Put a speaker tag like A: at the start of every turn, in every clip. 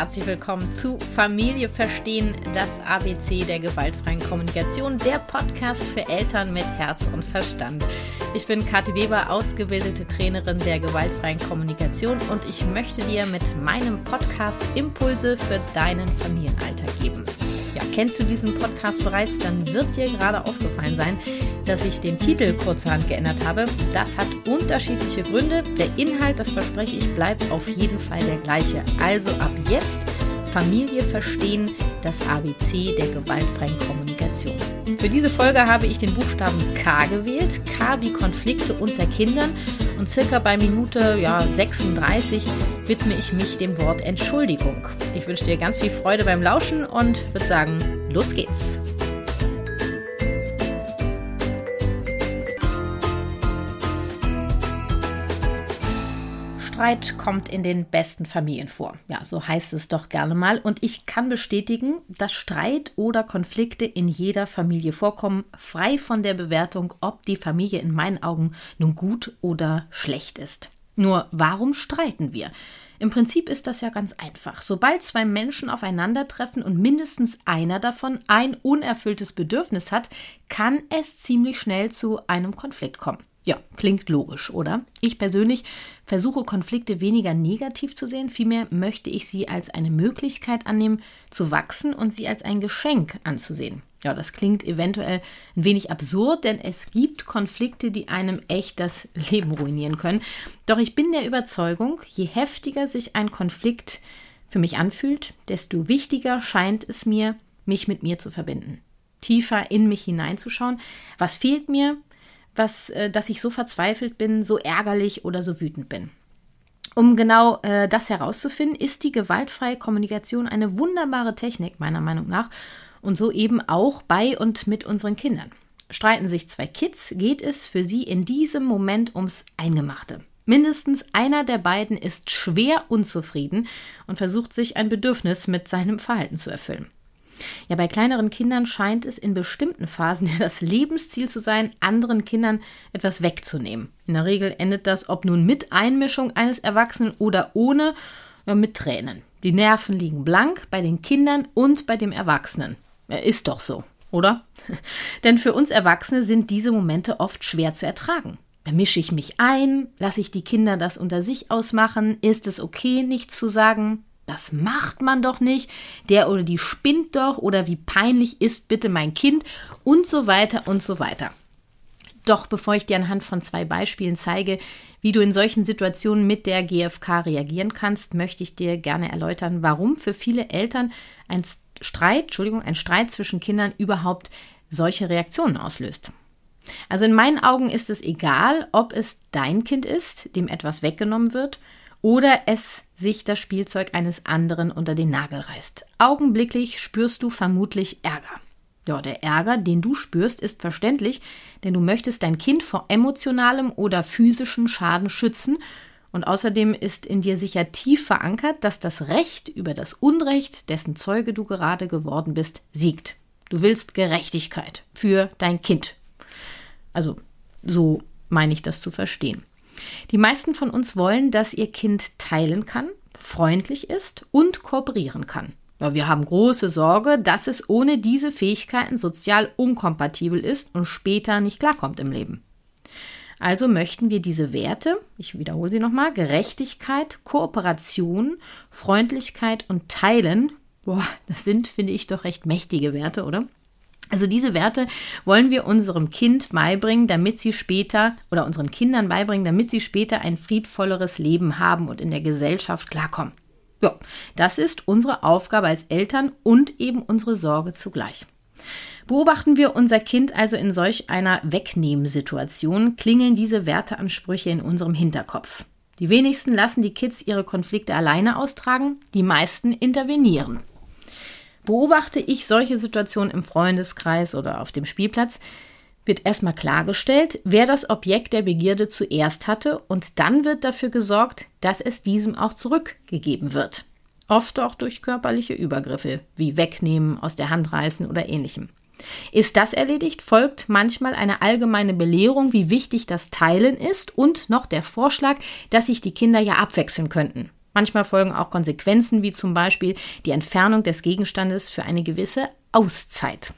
A: herzlich willkommen zu Familie Verstehen, das ABC der gewaltfreien Kommunikation, der Podcast für Eltern mit Herz und Verstand. Ich bin Kathi Weber, ausgebildete Trainerin der gewaltfreien Kommunikation und ich möchte dir mit meinem Podcast Impulse für deinen Familienalltag geben. Ja, kennst du diesen Podcast bereits, dann wird dir gerade aufgefallen sein, dass ich den Titel kurzerhand geändert habe. Das hat unterschiedliche Gründe. Der Inhalt, das verspreche ich, bleibt auf jeden Fall der gleiche. Also ab jetzt Familie verstehen, das ABC der gewaltfreien Kommunikation. Für diese Folge habe ich den Buchstaben K gewählt. K wie Konflikte unter Kindern. Und circa bei Minute ja, 36 widme ich mich dem Wort Entschuldigung. Ich wünsche dir ganz viel Freude beim Lauschen und würde sagen, los geht's. Streit kommt in den besten Familien vor. Ja, so heißt es doch gerne mal. Und ich kann bestätigen, dass Streit oder Konflikte in jeder Familie vorkommen, frei von der Bewertung, ob die Familie in meinen Augen nun gut oder schlecht ist. Nur warum streiten wir? Im Prinzip ist das ja ganz einfach. Sobald zwei Menschen aufeinandertreffen und mindestens einer davon ein unerfülltes Bedürfnis hat, kann es ziemlich schnell zu einem Konflikt kommen. Ja, klingt logisch, oder? Ich persönlich versuche Konflikte weniger negativ zu sehen, vielmehr möchte ich sie als eine Möglichkeit annehmen, zu wachsen und sie als ein Geschenk anzusehen. Ja, das klingt eventuell ein wenig absurd, denn es gibt Konflikte, die einem echt das Leben ruinieren können. Doch ich bin der Überzeugung, je heftiger sich ein Konflikt für mich anfühlt, desto wichtiger scheint es mir, mich mit mir zu verbinden. Tiefer in mich hineinzuschauen. Was fehlt mir? Was, äh, dass ich so verzweifelt bin, so ärgerlich oder so wütend bin. Um genau äh, das herauszufinden, ist die gewaltfreie Kommunikation eine wunderbare Technik, meiner Meinung nach, und so eben auch bei und mit unseren Kindern. Streiten sich zwei Kids, geht es für sie in diesem Moment ums Eingemachte. Mindestens einer der beiden ist schwer unzufrieden und versucht sich ein Bedürfnis mit seinem Verhalten zu erfüllen. Ja, bei kleineren Kindern scheint es in bestimmten Phasen ja das Lebensziel zu sein, anderen Kindern etwas wegzunehmen. In der Regel endet das, ob nun mit Einmischung eines Erwachsenen oder ohne, mit Tränen. Die Nerven liegen blank bei den Kindern und bei dem Erwachsenen. Ist doch so, oder? Denn für uns Erwachsene sind diese Momente oft schwer zu ertragen. Mische ich mich ein? Lasse ich die Kinder das unter sich ausmachen? Ist es okay, nichts zu sagen? Das macht man doch nicht, der oder die spinnt doch oder wie peinlich ist bitte mein Kind und so weiter und so weiter. Doch bevor ich dir anhand von zwei Beispielen zeige, wie du in solchen Situationen mit der GfK reagieren kannst, möchte ich dir gerne erläutern, warum für viele Eltern ein Streit, Entschuldigung, ein Streit zwischen Kindern überhaupt solche Reaktionen auslöst. Also in meinen Augen ist es egal, ob es dein Kind ist, dem etwas weggenommen wird, oder es sich das Spielzeug eines anderen unter den Nagel reißt. Augenblicklich spürst du vermutlich Ärger. Ja, der Ärger, den du spürst, ist verständlich, denn du möchtest dein Kind vor emotionalem oder physischen Schaden schützen und außerdem ist in dir sicher tief verankert, dass das Recht über das Unrecht, dessen Zeuge du gerade geworden bist, siegt. Du willst Gerechtigkeit für dein Kind. Also so meine ich das zu verstehen. Die meisten von uns wollen, dass ihr Kind teilen kann, freundlich ist und kooperieren kann. Wir haben große Sorge, dass es ohne diese Fähigkeiten sozial unkompatibel ist und später nicht klarkommt im Leben. Also möchten wir diese Werte, ich wiederhole sie nochmal, Gerechtigkeit, Kooperation, Freundlichkeit und Teilen, boah, das sind, finde ich, doch recht mächtige Werte, oder? Also diese Werte wollen wir unserem Kind beibringen, damit sie später oder unseren Kindern beibringen, damit sie später ein friedvolleres Leben haben und in der Gesellschaft klarkommen. Ja, das ist unsere Aufgabe als Eltern und eben unsere Sorge zugleich. Beobachten wir unser Kind also in solch einer Wegnehmsituation, klingeln diese Werteansprüche in unserem Hinterkopf. Die wenigsten lassen die Kids ihre Konflikte alleine austragen, die meisten intervenieren. Beobachte ich solche Situationen im Freundeskreis oder auf dem Spielplatz, wird erstmal klargestellt, wer das Objekt der Begierde zuerst hatte und dann wird dafür gesorgt, dass es diesem auch zurückgegeben wird. Oft auch durch körperliche Übergriffe, wie Wegnehmen, aus der Hand reißen oder ähnlichem. Ist das erledigt, folgt manchmal eine allgemeine Belehrung, wie wichtig das Teilen ist und noch der Vorschlag, dass sich die Kinder ja abwechseln könnten. Manchmal folgen auch Konsequenzen, wie zum Beispiel die Entfernung des Gegenstandes für eine gewisse Auszeit.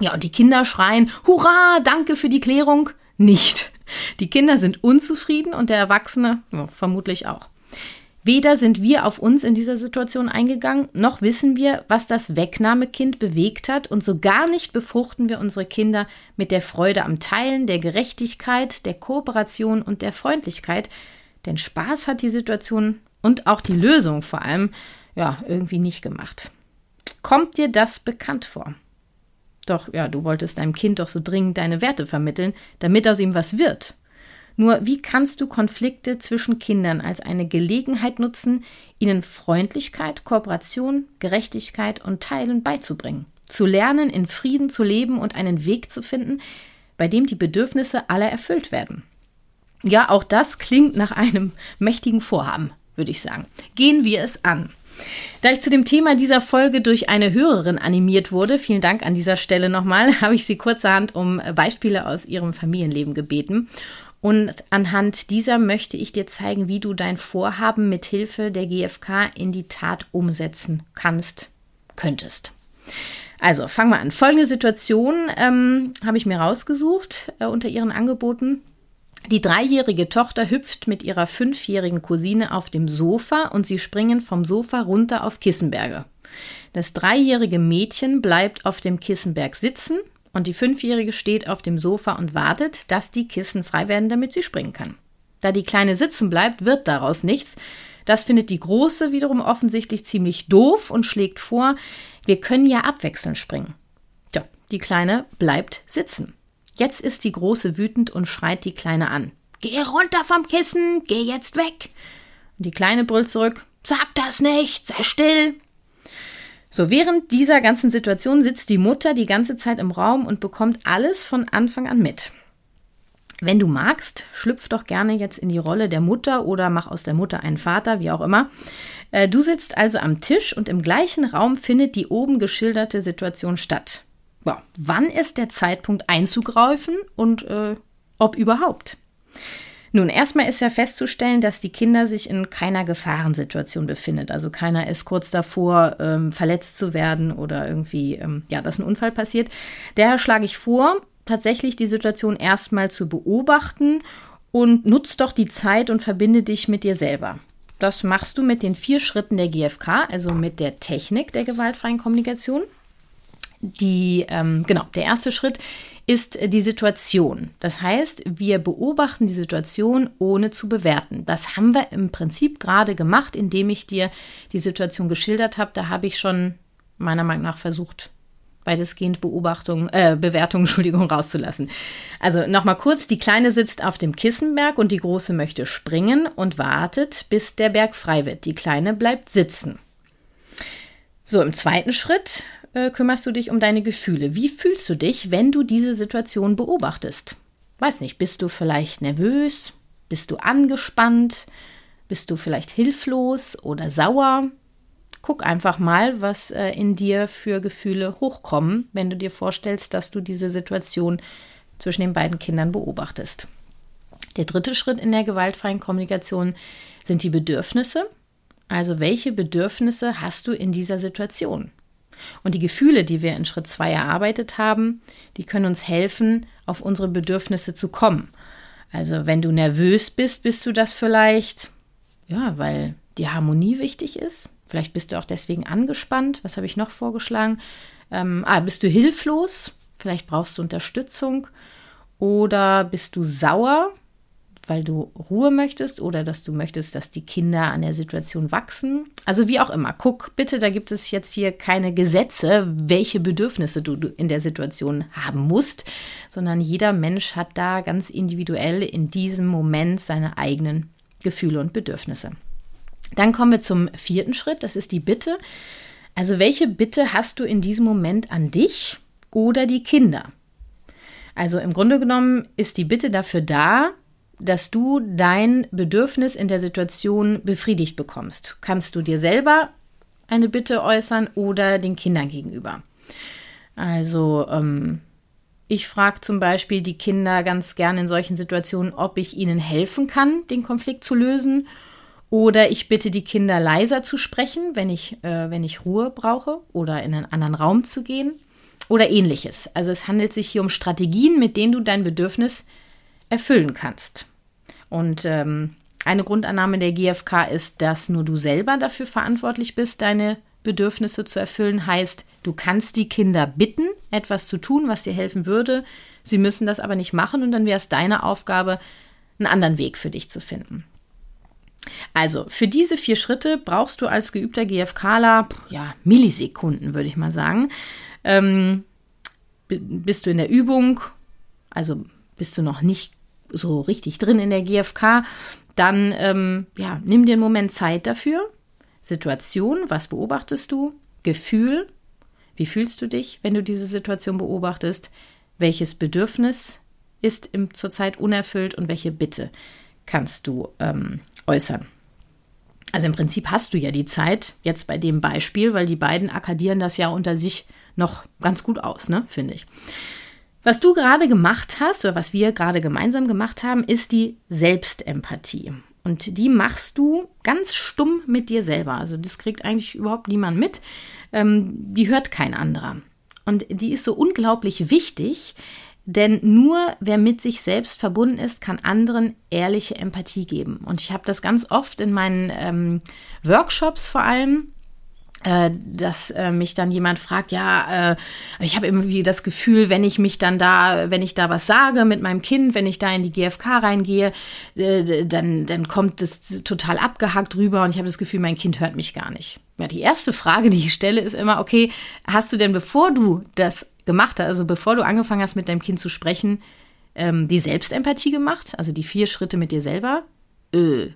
A: Ja, und die Kinder schreien, Hurra, danke für die Klärung. Nicht. Die Kinder sind unzufrieden und der Erwachsene ja, vermutlich auch. Weder sind wir auf uns in dieser Situation eingegangen, noch wissen wir, was das Wegnahmekind bewegt hat, und so gar nicht befruchten wir unsere Kinder mit der Freude am Teilen, der Gerechtigkeit, der Kooperation und der Freundlichkeit, denn Spaß hat die Situation und auch die Lösung vor allem ja irgendwie nicht gemacht. Kommt dir das bekannt vor? Doch ja, du wolltest deinem Kind doch so dringend deine Werte vermitteln, damit aus ihm was wird. Nur wie kannst du Konflikte zwischen Kindern als eine Gelegenheit nutzen, ihnen Freundlichkeit, Kooperation, Gerechtigkeit und Teilen beizubringen? Zu lernen, in Frieden zu leben und einen Weg zu finden, bei dem die Bedürfnisse aller erfüllt werden. Ja, auch das klingt nach einem mächtigen Vorhaben, würde ich sagen. Gehen wir es an. Da ich zu dem Thema dieser Folge durch eine Hörerin animiert wurde, vielen Dank an dieser Stelle nochmal, habe ich sie kurzerhand um Beispiele aus ihrem Familienleben gebeten. Und anhand dieser möchte ich dir zeigen, wie du dein Vorhaben mit Hilfe der GfK in die Tat umsetzen kannst, könntest. Also fangen wir an. Folgende Situation ähm, habe ich mir rausgesucht äh, unter ihren Angeboten. Die dreijährige Tochter hüpft mit ihrer fünfjährigen Cousine auf dem Sofa und sie springen vom Sofa runter auf Kissenberge. Das dreijährige Mädchen bleibt auf dem Kissenberg sitzen und die Fünfjährige steht auf dem Sofa und wartet, dass die Kissen frei werden, damit sie springen kann. Da die Kleine sitzen bleibt, wird daraus nichts. Das findet die Große wiederum offensichtlich ziemlich doof und schlägt vor, wir können ja abwechselnd springen. Tja, die Kleine bleibt sitzen. Jetzt ist die Große wütend und schreit die Kleine an. Geh runter vom Kissen, geh jetzt weg. Und die Kleine brüllt zurück, sag das nicht, sei still. So, während dieser ganzen Situation sitzt die Mutter die ganze Zeit im Raum und bekommt alles von Anfang an mit. Wenn du magst, schlüpf doch gerne jetzt in die Rolle der Mutter oder mach aus der Mutter einen Vater, wie auch immer. Äh, du sitzt also am Tisch und im gleichen Raum findet die oben geschilderte Situation statt. Ja, wann ist der Zeitpunkt einzugreifen und äh, ob überhaupt? Nun, erstmal ist ja festzustellen, dass die Kinder sich in keiner Gefahrensituation befindet. Also keiner ist kurz davor, ähm, verletzt zu werden oder irgendwie, ähm, ja, dass ein Unfall passiert. Daher schlage ich vor, tatsächlich die Situation erstmal zu beobachten und nutz doch die Zeit und verbinde dich mit dir selber. Das machst du mit den vier Schritten der GfK, also mit der Technik der gewaltfreien Kommunikation. Die, ähm, genau, der erste Schritt ist die Situation. Das heißt, wir beobachten die Situation ohne zu bewerten. Das haben wir im Prinzip gerade gemacht, indem ich dir die Situation geschildert habe. Da habe ich schon meiner Meinung nach versucht, weitestgehend Beobachtung, äh, Bewertung, Entschuldigung, rauszulassen. Also nochmal kurz, die Kleine sitzt auf dem Kissenberg und die Große möchte springen und wartet, bis der Berg frei wird. Die Kleine bleibt sitzen. So, im zweiten Schritt äh, kümmerst du dich um deine Gefühle. Wie fühlst du dich, wenn du diese Situation beobachtest? Weiß nicht, bist du vielleicht nervös? Bist du angespannt? Bist du vielleicht hilflos oder sauer? Guck einfach mal, was äh, in dir für Gefühle hochkommen, wenn du dir vorstellst, dass du diese Situation zwischen den beiden Kindern beobachtest. Der dritte Schritt in der gewaltfreien Kommunikation sind die Bedürfnisse. Also welche Bedürfnisse hast du in dieser Situation? Und die Gefühle, die wir in Schritt 2 erarbeitet haben, die können uns helfen, auf unsere Bedürfnisse zu kommen. Also wenn du nervös bist, bist du das vielleicht, ja, weil die Harmonie wichtig ist. Vielleicht bist du auch deswegen angespannt. Was habe ich noch vorgeschlagen? Ähm, ah, bist du hilflos? Vielleicht brauchst du Unterstützung. Oder bist du sauer? Weil du Ruhe möchtest oder dass du möchtest, dass die Kinder an der Situation wachsen. Also wie auch immer. Guck bitte, da gibt es jetzt hier keine Gesetze, welche Bedürfnisse du in der Situation haben musst, sondern jeder Mensch hat da ganz individuell in diesem Moment seine eigenen Gefühle und Bedürfnisse. Dann kommen wir zum vierten Schritt, das ist die Bitte. Also welche Bitte hast du in diesem Moment an dich oder die Kinder? Also im Grunde genommen ist die Bitte dafür da, dass du dein Bedürfnis in der Situation befriedigt bekommst. Kannst du dir selber eine Bitte äußern oder den Kindern gegenüber. Also ähm, ich frage zum Beispiel die Kinder ganz gerne in solchen Situationen, ob ich ihnen helfen kann, den Konflikt zu lösen Oder ich bitte die Kinder leiser zu sprechen, wenn ich, äh, wenn ich Ruhe brauche oder in einen anderen Raum zu gehen oder ähnliches. Also es handelt sich hier um Strategien, mit denen du dein Bedürfnis erfüllen kannst. Und ähm, eine Grundannahme der GfK ist, dass nur du selber dafür verantwortlich bist, deine Bedürfnisse zu erfüllen. Heißt, du kannst die Kinder bitten, etwas zu tun, was dir helfen würde. Sie müssen das aber nicht machen und dann wäre es deine Aufgabe, einen anderen Weg für dich zu finden. Also, für diese vier Schritte brauchst du als geübter GFKler, ja, Millisekunden, würde ich mal sagen. Ähm, bist du in der Übung, also bist du noch nicht so richtig drin in der GFK, dann ähm, ja, nimm dir einen Moment Zeit dafür. Situation, was beobachtest du? Gefühl, wie fühlst du dich, wenn du diese Situation beobachtest? Welches Bedürfnis ist im, zurzeit unerfüllt und welche Bitte kannst du ähm, äußern? Also im Prinzip hast du ja die Zeit, jetzt bei dem Beispiel, weil die beiden akkadieren das ja unter sich noch ganz gut aus, ne, finde ich. Was du gerade gemacht hast oder was wir gerade gemeinsam gemacht haben, ist die Selbstempathie. Und die machst du ganz stumm mit dir selber. Also das kriegt eigentlich überhaupt niemand mit. Ähm, die hört kein anderer. Und die ist so unglaublich wichtig, denn nur wer mit sich selbst verbunden ist, kann anderen ehrliche Empathie geben. Und ich habe das ganz oft in meinen ähm, Workshops vor allem dass äh, mich dann jemand fragt, ja, äh, ich habe irgendwie das Gefühl, wenn ich mich dann da, wenn ich da was sage mit meinem Kind, wenn ich da in die GfK reingehe, äh, dann, dann kommt das total abgehackt rüber und ich habe das Gefühl, mein Kind hört mich gar nicht. Ja, die erste Frage, die ich stelle, ist immer, okay, hast du denn, bevor du das gemacht hast, also bevor du angefangen hast, mit deinem Kind zu sprechen, ähm, die Selbstempathie gemacht? Also die vier Schritte mit dir selber? Äh,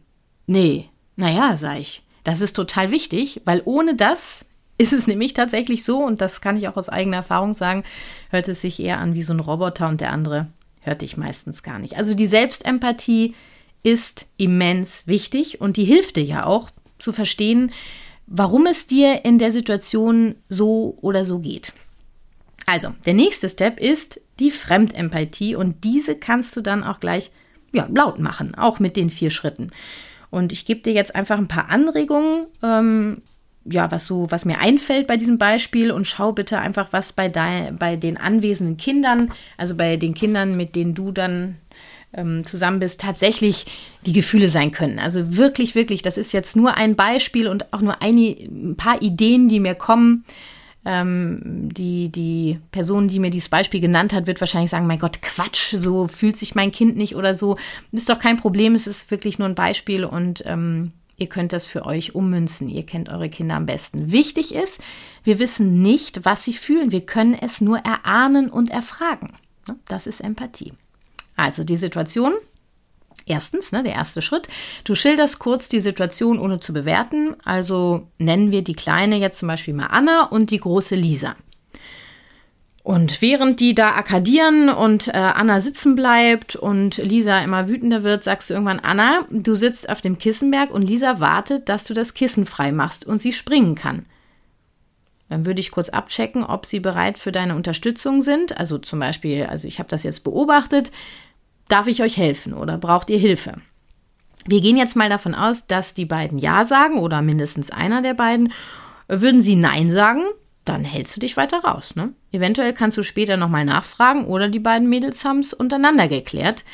A: nee. Naja, sag ich. Das ist total wichtig, weil ohne das ist es nämlich tatsächlich so, und das kann ich auch aus eigener Erfahrung sagen, hört es sich eher an wie so ein Roboter und der andere hört dich meistens gar nicht. Also die Selbstempathie ist immens wichtig und die hilft dir ja auch zu verstehen, warum es dir in der Situation so oder so geht. Also, der nächste Step ist die Fremdempathie und diese kannst du dann auch gleich ja, laut machen, auch mit den vier Schritten. Und ich gebe dir jetzt einfach ein paar Anregungen, ähm, ja, was so, was mir einfällt bei diesem Beispiel und schau bitte einfach, was bei, dein, bei den anwesenden Kindern, also bei den Kindern, mit denen du dann ähm, zusammen bist, tatsächlich die Gefühle sein können. Also wirklich, wirklich, das ist jetzt nur ein Beispiel und auch nur eine, ein paar Ideen, die mir kommen. Ähm, die, die Person, die mir dieses Beispiel genannt hat, wird wahrscheinlich sagen, mein Gott, Quatsch, so fühlt sich mein Kind nicht oder so. Ist doch kein Problem, es ist wirklich nur ein Beispiel und ähm, ihr könnt das für euch ummünzen. Ihr kennt eure Kinder am besten. Wichtig ist, wir wissen nicht, was sie fühlen. Wir können es nur erahnen und erfragen. Das ist Empathie. Also die Situation Erstens, ne, der erste Schritt, du schilderst kurz die Situation ohne zu bewerten. Also nennen wir die Kleine jetzt zum Beispiel mal Anna und die große Lisa. Und während die da akkadieren und äh, Anna sitzen bleibt und Lisa immer wütender wird, sagst du irgendwann, Anna, du sitzt auf dem Kissenberg und Lisa wartet, dass du das Kissen frei machst und sie springen kann. Dann würde ich kurz abchecken, ob sie bereit für deine Unterstützung sind. Also zum Beispiel, also ich habe das jetzt beobachtet, Darf ich euch helfen oder braucht ihr Hilfe? Wir gehen jetzt mal davon aus, dass die beiden Ja sagen oder mindestens einer der beiden. Würden sie Nein sagen, dann hältst du dich weiter raus. Ne? Eventuell kannst du später nochmal nachfragen oder die beiden Mädels haben es untereinander geklärt.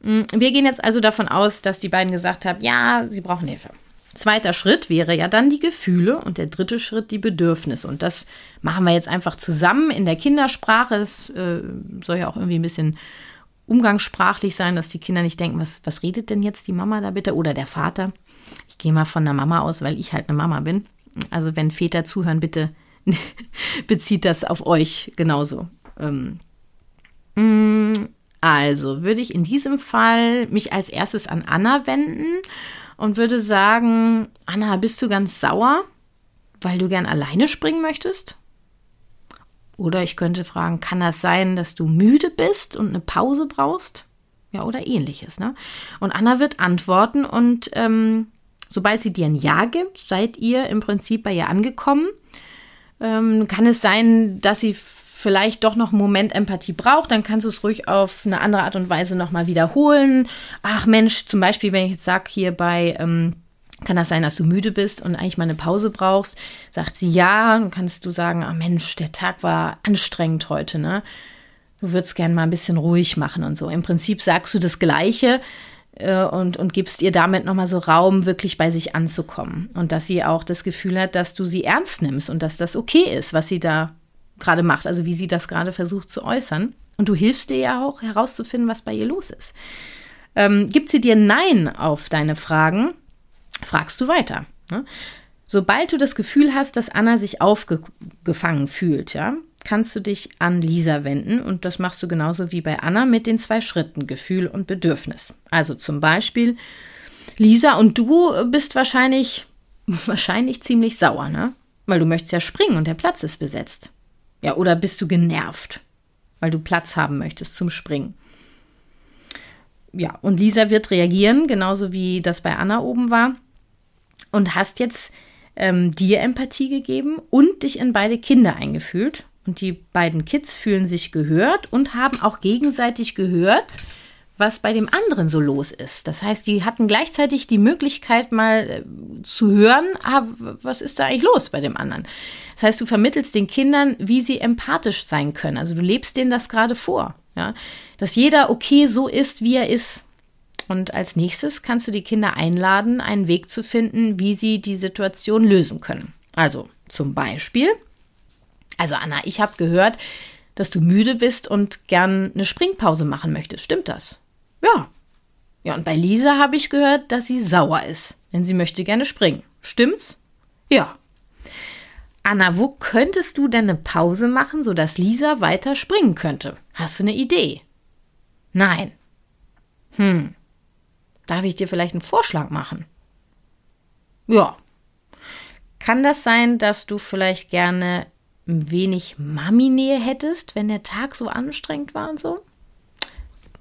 A: Mm, wir gehen jetzt also davon aus, dass die beiden gesagt haben, ja, sie brauchen Hilfe. Zweiter Schritt wäre ja dann die Gefühle und der dritte Schritt die Bedürfnisse. Und das machen wir jetzt einfach zusammen in der Kindersprache. Es äh, soll ja auch irgendwie ein bisschen umgangssprachlich sein, dass die Kinder nicht denken, was, was redet denn jetzt die Mama da bitte oder der Vater. Ich gehe mal von der Mama aus, weil ich halt eine Mama bin. Also wenn Väter zuhören, bitte bezieht das auf euch genauso. Ähm, mm, also würde ich in diesem Fall mich als erstes an Anna wenden und würde sagen, Anna, bist du ganz sauer, weil du gern alleine springen möchtest? Oder ich könnte fragen, kann das sein, dass du müde bist und eine Pause brauchst? Ja, oder ähnliches. Ne? Und Anna wird antworten und ähm, sobald sie dir ein Ja gibt, seid ihr im Prinzip bei ihr angekommen. Ähm, kann es sein, dass sie vielleicht doch noch einen Moment Empathie braucht, dann kannst du es ruhig auf eine andere Art und Weise nochmal wiederholen. Ach Mensch, zum Beispiel, wenn ich jetzt sage, hier bei ähm, Kann das sein, dass du müde bist und eigentlich mal eine Pause brauchst? Sagt sie ja, dann kannst du sagen, ah Mensch, der Tag war anstrengend heute, ne? Du würdest gern mal ein bisschen ruhig machen und so. Im Prinzip sagst du das Gleiche äh, und, und gibst ihr damit nochmal so Raum, wirklich bei sich anzukommen. Und dass sie auch das Gefühl hat, dass du sie ernst nimmst und dass das okay ist, was sie da gerade macht, also wie sie das gerade versucht zu äußern. Und du hilfst dir ja auch herauszufinden, was bei ihr los ist. Ähm, gibt sie dir Nein auf deine Fragen, fragst du weiter. Ne? Sobald du das Gefühl hast, dass Anna sich aufgefangen fühlt, ja, kannst du dich an Lisa wenden und das machst du genauso wie bei Anna mit den zwei Schritten Gefühl und Bedürfnis. Also zum Beispiel, Lisa und du bist wahrscheinlich, wahrscheinlich ziemlich sauer, ne? Weil du möchtest ja springen und der Platz ist besetzt. Ja, oder bist du genervt, weil du Platz haben möchtest zum Springen? Ja, und Lisa wird reagieren, genauso wie das bei Anna oben war und hast jetzt ähm, dir Empathie gegeben und dich in beide Kinder eingefühlt. Und die beiden Kids fühlen sich gehört und haben auch gegenseitig gehört, was bei dem anderen so los ist. Das heißt, die hatten gleichzeitig die Möglichkeit, mal äh, zu hören, ah, was ist da eigentlich los bei dem anderen. Das heißt, du vermittelst den Kindern, wie sie empathisch sein können. Also du lebst denen das gerade vor. Ja? Dass jeder okay so ist, wie er ist. Und als nächstes kannst du die Kinder einladen, einen Weg zu finden, wie sie die Situation lösen können. Also zum Beispiel, also Anna, ich habe gehört, dass du müde bist und gern eine Springpause machen möchtest. Stimmt das? Ja. Ja, und bei Lisa habe ich gehört, dass sie sauer ist, denn sie möchte gerne springen. Stimmt's? Ja. Anna, wo könntest du denn eine Pause machen, sodass Lisa weiter springen könnte? Hast du eine Idee? Nein. Hm. Darf ich dir vielleicht einen Vorschlag machen? Ja. Kann das sein, dass du vielleicht gerne ein wenig Mami-Nähe hättest, wenn der Tag so anstrengend war und so?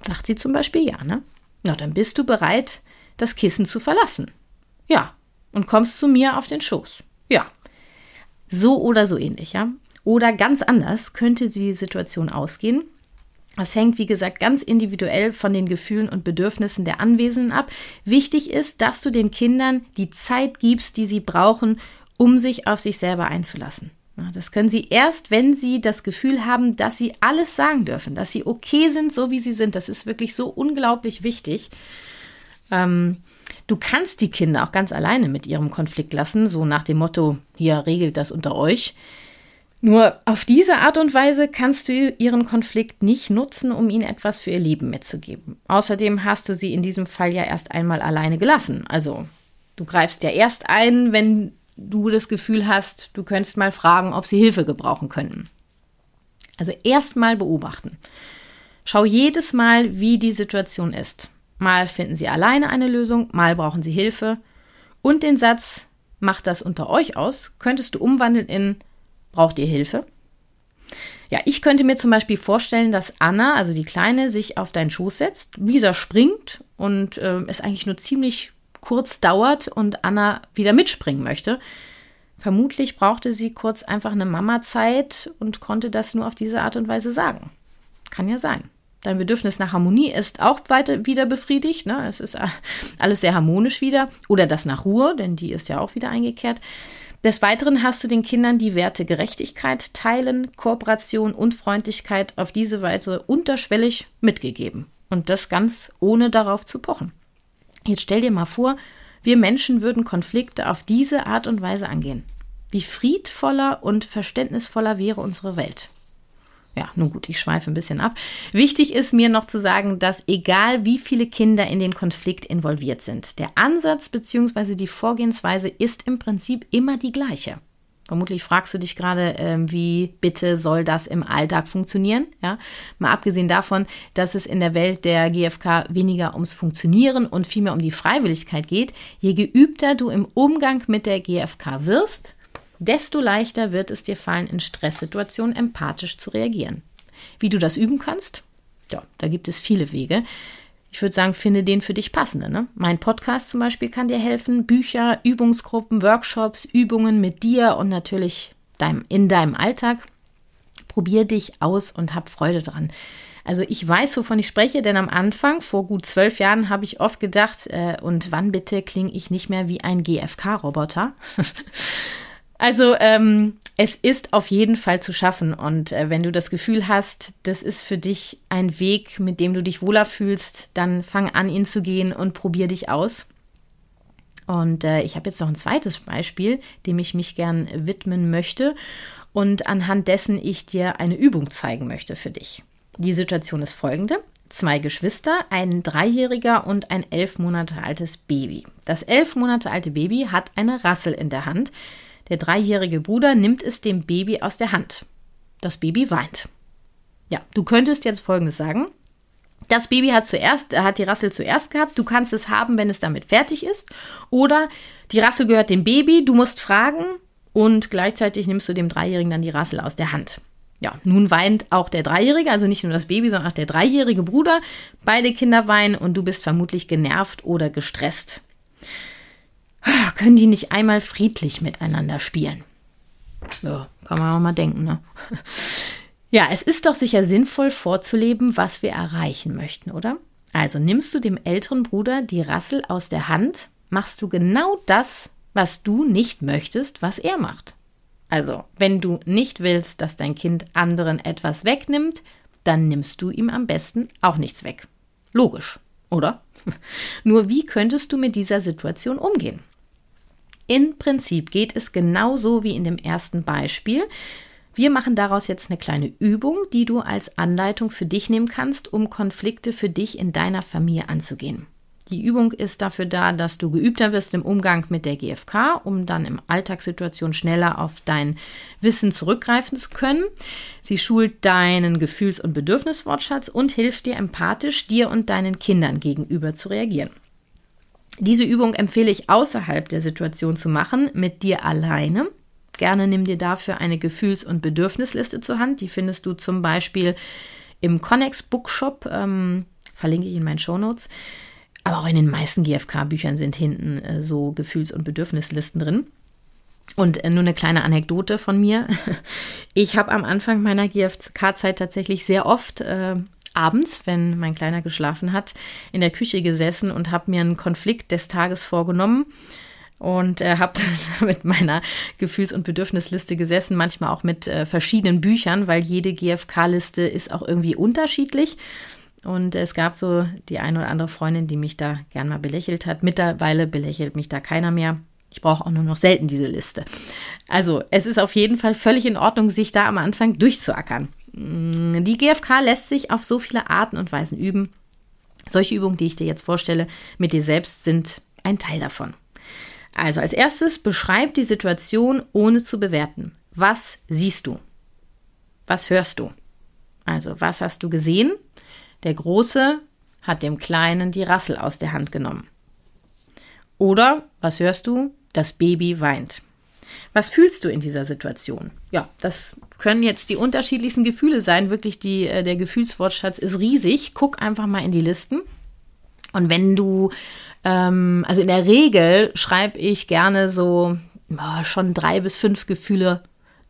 A: Sagt sie zum Beispiel ja, ne? Na, dann bist du bereit, das Kissen zu verlassen. Ja. Und kommst zu mir auf den Schoß. Ja. So oder so ähnlich, ja? Oder ganz anders könnte die Situation ausgehen, das hängt, wie gesagt, ganz individuell von den Gefühlen und Bedürfnissen der Anwesenden ab. Wichtig ist, dass du den Kindern die Zeit gibst, die sie brauchen, um sich auf sich selber einzulassen. Das können sie erst, wenn sie das Gefühl haben, dass sie alles sagen dürfen, dass sie okay sind, so wie sie sind. Das ist wirklich so unglaublich wichtig. Ähm, du kannst die Kinder auch ganz alleine mit ihrem Konflikt lassen, so nach dem Motto, hier regelt das unter euch. Nur auf diese Art und Weise kannst du ihren Konflikt nicht nutzen, um ihnen etwas für ihr Leben mitzugeben. Außerdem hast du sie in diesem Fall ja erst einmal alleine gelassen. Also du greifst ja erst ein, wenn du das Gefühl hast, du könntest mal fragen, ob sie Hilfe gebrauchen könnten. Also erst mal beobachten. Schau jedes Mal, wie die Situation ist. Mal finden sie alleine eine Lösung, mal brauchen sie Hilfe. Und den Satz, macht das unter euch aus, könntest du umwandeln in Braucht ihr Hilfe? Ja, ich könnte mir zum Beispiel vorstellen, dass Anna, also die Kleine, sich auf deinen Schoß setzt, Lisa springt und äh, es eigentlich nur ziemlich kurz dauert und Anna wieder mitspringen möchte. Vermutlich brauchte sie kurz einfach eine Mama-Zeit und konnte das nur auf diese Art und Weise sagen. Kann ja sein. Dein Bedürfnis nach Harmonie ist auch weiter wieder befriedigt. Ne? Es ist alles sehr harmonisch wieder. Oder das nach Ruhe, denn die ist ja auch wieder eingekehrt. Des Weiteren hast du den Kindern die Werte Gerechtigkeit, Teilen, Kooperation und Freundlichkeit auf diese Weise unterschwellig mitgegeben. Und das ganz ohne darauf zu pochen. Jetzt stell dir mal vor, wir Menschen würden Konflikte auf diese Art und Weise angehen. Wie friedvoller und verständnisvoller wäre unsere Welt. Ja, nun gut, ich schweife ein bisschen ab. Wichtig ist mir noch zu sagen, dass egal wie viele Kinder in den Konflikt involviert sind, der Ansatz bzw. die Vorgehensweise ist im Prinzip immer die gleiche. Vermutlich fragst du dich gerade, äh, wie bitte soll das im Alltag funktionieren? Ja, mal abgesehen davon, dass es in der Welt der GfK weniger ums Funktionieren und vielmehr um die Freiwilligkeit geht. Je geübter du im Umgang mit der GfK wirst, desto leichter wird es dir fallen, in Stresssituationen empathisch zu reagieren. Wie du das üben kannst? Ja, da gibt es viele Wege. Ich würde sagen, finde den für dich passende. Ne? Mein Podcast zum Beispiel kann dir helfen. Bücher, Übungsgruppen, Workshops, Übungen mit dir und natürlich deinem, in deinem Alltag. Probier dich aus und hab Freude dran. Also ich weiß, wovon ich spreche, denn am Anfang, vor gut zwölf Jahren, habe ich oft gedacht, äh, und wann bitte klinge ich nicht mehr wie ein GFK-Roboter? also ähm, es ist auf jeden Fall zu schaffen. Und äh, wenn du das Gefühl hast, das ist für dich ein Weg, mit dem du dich wohler fühlst, dann fang an, ihn zu gehen und probier dich aus. Und äh, ich habe jetzt noch ein zweites Beispiel, dem ich mich gern widmen möchte und anhand dessen ich dir eine Übung zeigen möchte für dich. Die Situation ist folgende. Zwei Geschwister, ein Dreijähriger und ein elf Monate altes Baby. Das elf Monate alte Baby hat eine Rassel in der Hand. Der dreijährige Bruder nimmt es dem Baby aus der Hand. Das Baby weint. Ja, du könntest jetzt Folgendes sagen. Das Baby hat zuerst, äh, hat die Rassel zuerst gehabt. Du kannst es haben, wenn es damit fertig ist. Oder die Rassel gehört dem Baby. Du musst fragen und gleichzeitig nimmst du dem Dreijährigen dann die Rassel aus der Hand. Ja, nun weint auch der Dreijährige, also nicht nur das Baby, sondern auch der dreijährige Bruder. Beide Kinder weinen und du bist vermutlich genervt oder gestresst. Können die nicht einmal friedlich miteinander spielen? Ja, kann man auch mal denken, ne? Ja, es ist doch sicher sinnvoll vorzuleben, was wir erreichen möchten, oder? Also nimmst du dem älteren Bruder die Rassel aus der Hand, machst du genau das, was du nicht möchtest, was er macht. Also, wenn du nicht willst, dass dein Kind anderen etwas wegnimmt, dann nimmst du ihm am besten auch nichts weg. Logisch, oder? Nur wie könntest du mit dieser Situation umgehen? In Prinzip geht es genauso wie in dem ersten Beispiel. Wir machen daraus jetzt eine kleine Übung, die du als Anleitung für dich nehmen kannst, um Konflikte für dich in deiner Familie anzugehen. Die Übung ist dafür da, dass du geübter wirst im Umgang mit der GfK, um dann im Alltagssituation schneller auf dein Wissen zurückgreifen zu können. Sie schult deinen Gefühls- und Bedürfniswortschatz und hilft dir empathisch dir und deinen Kindern gegenüber zu reagieren. Diese Übung empfehle ich außerhalb der Situation zu machen, mit dir alleine. Gerne nimm dir dafür eine Gefühls- und Bedürfnisliste zur Hand. Die findest du zum Beispiel im Connex Bookshop, ähm, verlinke ich in meinen Shownotes. Aber auch in den meisten GFK-Büchern sind hinten äh, so Gefühls- und Bedürfnislisten drin. Und äh, nur eine kleine Anekdote von mir. Ich habe am Anfang meiner GFK-Zeit tatsächlich sehr oft äh, abends, wenn mein Kleiner geschlafen hat, in der Küche gesessen und habe mir einen Konflikt des Tages vorgenommen und äh, habe mit meiner Gefühls- und Bedürfnisliste gesessen, manchmal auch mit äh, verschiedenen Büchern, weil jede GFK-Liste ist auch irgendwie unterschiedlich. Und es gab so die eine oder andere Freundin, die mich da gern mal belächelt hat. Mittlerweile belächelt mich da keiner mehr. Ich brauche auch nur noch selten diese Liste. Also es ist auf jeden Fall völlig in Ordnung, sich da am Anfang durchzuackern. Mm, die GfK lässt sich auf so viele Arten und Weisen üben. Solche Übungen, die ich dir jetzt vorstelle, mit dir selbst sind ein Teil davon. Also als erstes beschreib die Situation ohne zu bewerten. Was siehst du? Was hörst du? Also was hast du gesehen? Der Große hat dem Kleinen die Rassel aus der Hand genommen. Oder was hörst du? Das Baby weint. Was fühlst du in dieser Situation? Ja, das können jetzt die unterschiedlichsten Gefühle sein. Wirklich, die, äh, der Gefühlswortschatz ist riesig. Guck einfach mal in die Listen. Und wenn du, ähm, also in der Regel schreibe ich gerne so oh, schon drei bis fünf Gefühle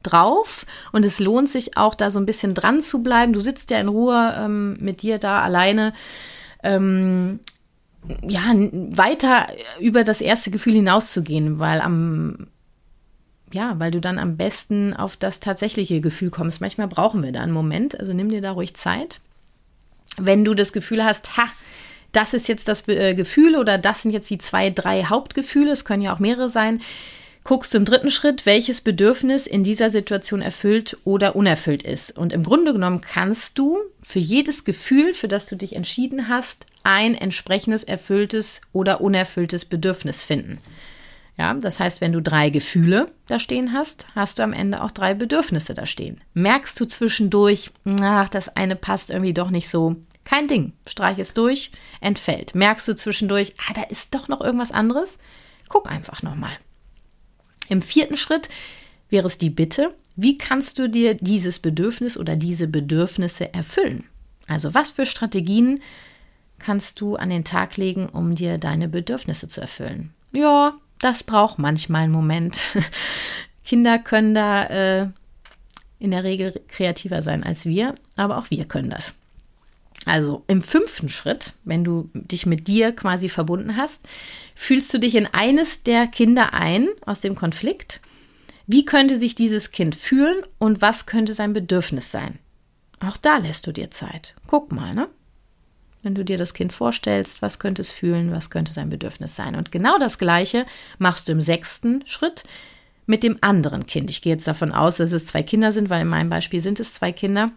A: drauf. Und es lohnt sich auch, da so ein bisschen dran zu bleiben. Du sitzt ja in Ruhe ähm, mit dir da alleine. Ähm, ja, weiter über das erste Gefühl hinauszugehen, weil am ja, weil du dann am besten auf das tatsächliche Gefühl kommst. Manchmal brauchen wir da einen Moment, also nimm dir da ruhig Zeit. Wenn du das Gefühl hast, ha, das ist jetzt das äh, Gefühl oder das sind jetzt die zwei, drei Hauptgefühle, es können ja auch mehrere sein, guckst du im dritten Schritt, welches Bedürfnis in dieser Situation erfüllt oder unerfüllt ist. Und im Grunde genommen kannst du für jedes Gefühl, für das du dich entschieden hast, ein entsprechendes erfülltes oder unerfülltes Bedürfnis finden. Ja, das heißt, wenn du drei Gefühle da stehen hast, hast du am Ende auch drei Bedürfnisse da stehen. Merkst du zwischendurch, ach, das eine passt irgendwie doch nicht so, kein Ding, streich es durch, entfällt. Merkst du zwischendurch, ah, da ist doch noch irgendwas anderes? Guck einfach nochmal. Im vierten Schritt wäre es die Bitte, wie kannst du dir dieses Bedürfnis oder diese Bedürfnisse erfüllen? Also was für Strategien kannst du an den Tag legen, um dir deine Bedürfnisse zu erfüllen? Ja, das braucht manchmal einen Moment. Kinder können da äh, in der Regel kreativer sein als wir, aber auch wir können das. Also im fünften Schritt, wenn du dich mit dir quasi verbunden hast, fühlst du dich in eines der Kinder ein aus dem Konflikt. Wie könnte sich dieses Kind fühlen und was könnte sein Bedürfnis sein? Auch da lässt du dir Zeit. Guck mal, ne? Wenn du dir das Kind vorstellst, was könnte es fühlen, was könnte sein Bedürfnis sein? Und genau das Gleiche machst du im sechsten Schritt mit dem anderen Kind. Ich gehe jetzt davon aus, dass es zwei Kinder sind, weil in meinem Beispiel sind es zwei Kinder.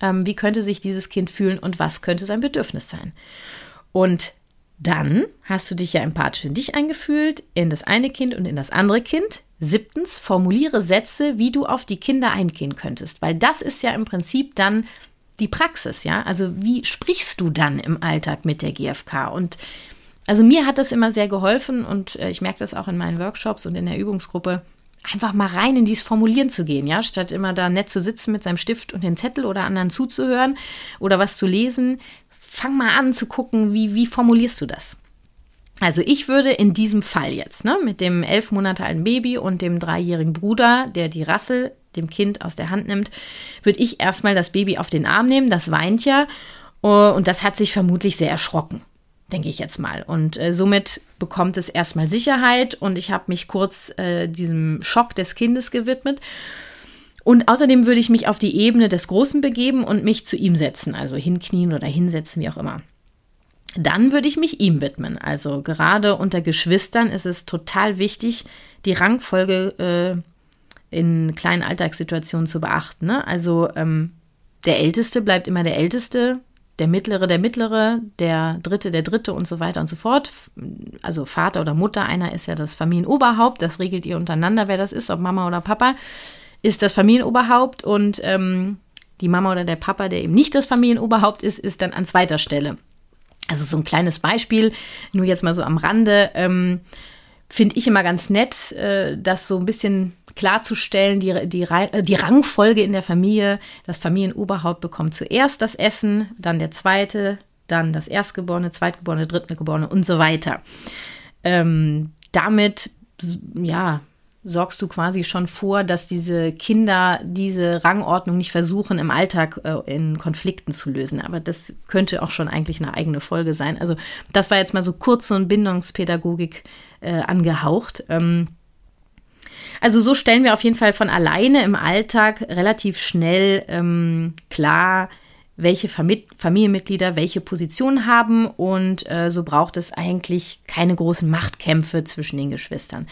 A: Ähm, wie könnte sich dieses Kind fühlen und was könnte sein Bedürfnis sein? Und dann hast du dich ja empathisch in dich eingefühlt, in das eine Kind und in das andere Kind. Siebtens, formuliere Sätze, wie du auf die Kinder eingehen könntest, weil das ist ja im Prinzip dann die Praxis, ja? Also wie sprichst du dann im Alltag mit der GfK? Und also mir hat das immer sehr geholfen und äh, ich merke das auch in meinen Workshops und in der Übungsgruppe, einfach mal rein in dieses Formulieren zu gehen, ja, statt immer da nett zu sitzen mit seinem Stift und den Zettel oder anderen zuzuhören oder was zu lesen. Fang mal an zu gucken, wie, wie formulierst du das? Also ich würde in diesem Fall jetzt, ne, mit dem elf Monate alten Baby und dem dreijährigen Bruder, der die Rassel dem Kind aus der Hand nimmt, würde ich erstmal das Baby auf den Arm nehmen, das weint ja uh, und das hat sich vermutlich sehr erschrocken, denke ich jetzt mal. Und äh, somit bekommt es erstmal Sicherheit und ich habe mich kurz äh, diesem Schock des Kindes gewidmet. Und außerdem würde ich mich auf die Ebene des Großen begeben und mich zu ihm setzen, also hinknien oder hinsetzen, wie auch immer. Dann würde ich mich ihm widmen. Also gerade unter Geschwistern ist es total wichtig, die Rangfolge äh, in kleinen Alltagssituationen zu beachten. Ne? Also ähm, der Älteste bleibt immer der Älteste, der Mittlere der Mittlere, der Dritte der Dritte und so weiter und so fort. Also Vater oder Mutter, einer ist ja das Familienoberhaupt, das regelt ihr untereinander, wer das ist, ob Mama oder Papa, ist das Familienoberhaupt und ähm, die Mama oder der Papa, der eben nicht das Familienoberhaupt ist, ist dann an zweiter Stelle. Also so ein kleines Beispiel, nur jetzt mal so am Rande, ähm, finde ich immer ganz nett, äh, das so ein bisschen klarzustellen, die, die, äh, die Rangfolge in der Familie. Das Familienoberhaupt bekommt zuerst das Essen, dann der zweite, dann das Erstgeborene, Zweitgeborene, Drittgeborene und so weiter. Ähm, damit, ja, sorgst du quasi schon vor, dass diese Kinder diese Rangordnung nicht versuchen, im Alltag äh, in Konflikten zu lösen. Aber das könnte auch schon eigentlich eine eigene Folge sein. Also das war jetzt mal so kurz ein Bindungspädagogik äh, angehaucht. Ähm, also so stellen wir auf jeden Fall von alleine im Alltag relativ schnell ähm, klar, welche Familienmitglieder welche Position haben und äh, so braucht es eigentlich keine großen Machtkämpfe zwischen den Geschwistern.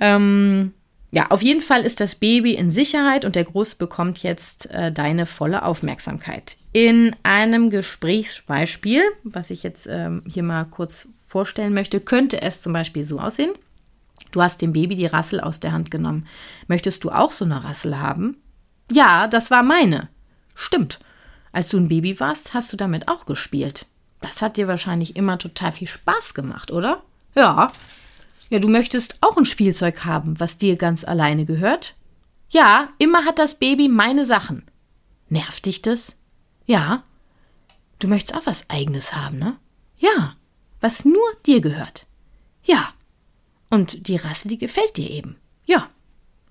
A: Ähm, ja, auf jeden Fall ist das Baby in Sicherheit und der Große bekommt jetzt äh, deine volle Aufmerksamkeit. In einem Gesprächsbeispiel, was ich jetzt ähm, hier mal kurz vorstellen möchte, könnte es zum Beispiel so aussehen. Du hast dem Baby die Rassel aus der Hand genommen. Möchtest du auch so eine Rassel haben? Ja, das war meine. Stimmt. Als du ein Baby warst, hast du damit auch gespielt. Das hat dir wahrscheinlich immer total viel Spaß gemacht, oder? Ja, ja, du möchtest auch ein Spielzeug haben, was dir ganz alleine gehört? Ja, immer hat das Baby meine Sachen. Nervt dich das? Ja. Du möchtest auch was eigenes haben, ne? Ja. Was nur dir gehört. Ja. Und die Rassel, die gefällt dir eben. Ja.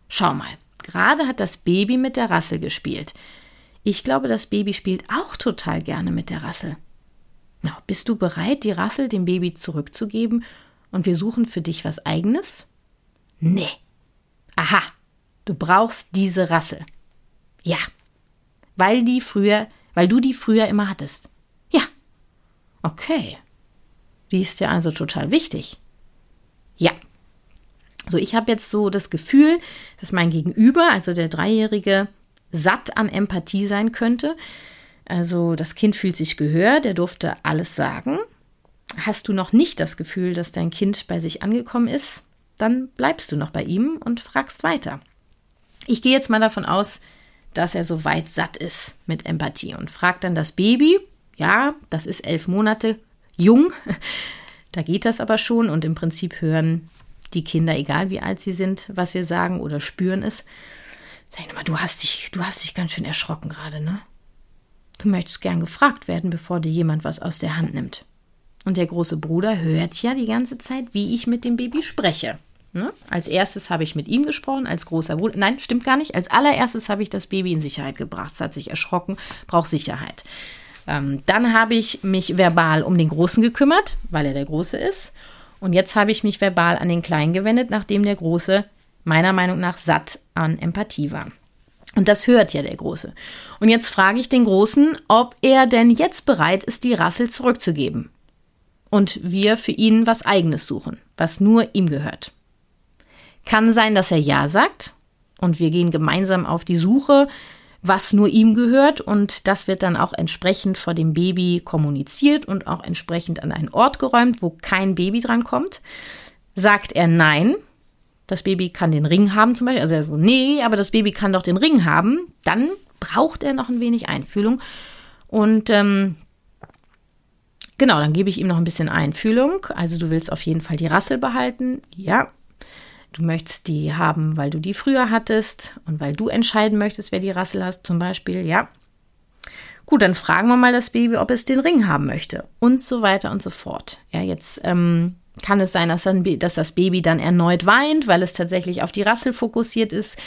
A: Schau mal, gerade hat das Baby mit der Rassel gespielt. Ich glaube, das Baby spielt auch total gerne mit der Rassel. Na, bist du bereit, die Rassel dem Baby zurückzugeben und wir suchen für dich was eigenes? Nee. Aha, du brauchst diese Rasse. Ja. Weil die früher, weil du die früher immer hattest. Ja. Okay. Die ist dir also total wichtig. Ja. So, ich habe jetzt so das Gefühl, dass mein Gegenüber, also der Dreijährige, satt an Empathie sein könnte. Also das Kind fühlt sich gehört, er durfte alles sagen, Hast du noch nicht das Gefühl, dass dein Kind bei sich angekommen ist, dann bleibst du noch bei ihm und fragst weiter. Ich gehe jetzt mal davon aus, dass er so weit satt ist mit Empathie und fragt dann das Baby, ja, das ist elf Monate jung, da geht das aber schon und im Prinzip hören die Kinder, egal wie alt sie sind, was wir sagen oder spüren es. Sag mal, du hast dich, du hast dich ganz schön erschrocken gerade, ne? Du möchtest gern gefragt werden, bevor dir jemand was aus der Hand nimmt. Und der große Bruder hört ja die ganze Zeit, wie ich mit dem Baby spreche. Ne? Als erstes habe ich mit ihm gesprochen, als großer Bruder. Nein, stimmt gar nicht. Als allererstes habe ich das Baby in Sicherheit gebracht. Es hat sich erschrocken, braucht Sicherheit. Ähm, dann habe ich mich verbal um den Großen gekümmert, weil er der Große ist. Und jetzt habe ich mich verbal an den Kleinen gewendet, nachdem der Große meiner Meinung nach satt an Empathie war. Und das hört ja der Große. Und jetzt frage ich den Großen, ob er denn jetzt bereit ist, die Rassel zurückzugeben. Und wir für ihn was Eigenes suchen, was nur ihm gehört. Kann sein, dass er Ja sagt und wir gehen gemeinsam auf die Suche, was nur ihm gehört und das wird dann auch entsprechend vor dem Baby kommuniziert und auch entsprechend an einen Ort geräumt, wo kein Baby dran kommt. Sagt er Nein, das Baby kann den Ring haben zum Beispiel, also er so, nee, aber das Baby kann doch den Ring haben, dann braucht er noch ein wenig Einfühlung. Und ähm, genau, dann gebe ich ihm noch ein bisschen Einfühlung. Also du willst auf jeden Fall die Rassel behalten. Ja. Du möchtest die haben, weil du die früher hattest und weil du entscheiden möchtest, wer die Rassel hast, zum Beispiel. Ja. Gut, dann fragen wir mal das Baby, ob es den Ring haben möchte. Und so weiter und so fort. Ja, jetzt ähm, kann es sein, dass, dann, dass das Baby dann erneut weint, weil es tatsächlich auf die Rassel fokussiert ist.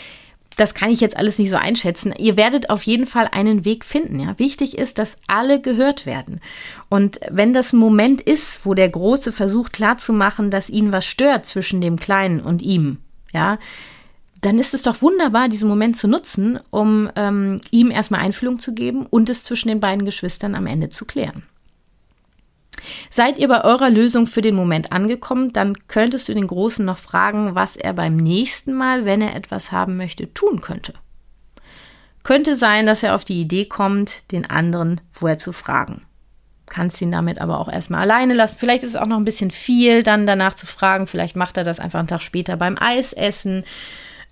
A: Das kann ich jetzt alles nicht so einschätzen. Ihr werdet auf jeden Fall einen Weg finden. Ja? Wichtig ist, dass alle gehört werden. Und wenn das ein Moment ist, wo der Große versucht klarzumachen, dass ihn was stört zwischen dem Kleinen und ihm, ja, dann ist es doch wunderbar, diesen Moment zu nutzen, um ähm, ihm erstmal Einfühlung zu geben und es zwischen den beiden Geschwistern am Ende zu klären. Seid ihr bei eurer Lösung für den Moment angekommen, dann könntest du den Großen noch fragen, was er beim nächsten Mal, wenn er etwas haben möchte, tun könnte. Könnte sein, dass er auf die Idee kommt, den anderen vorher zu fragen. Kannst ihn damit aber auch erstmal alleine lassen. Vielleicht ist es auch noch ein bisschen viel, dann danach zu fragen. Vielleicht macht er das einfach einen Tag später beim Eisessen.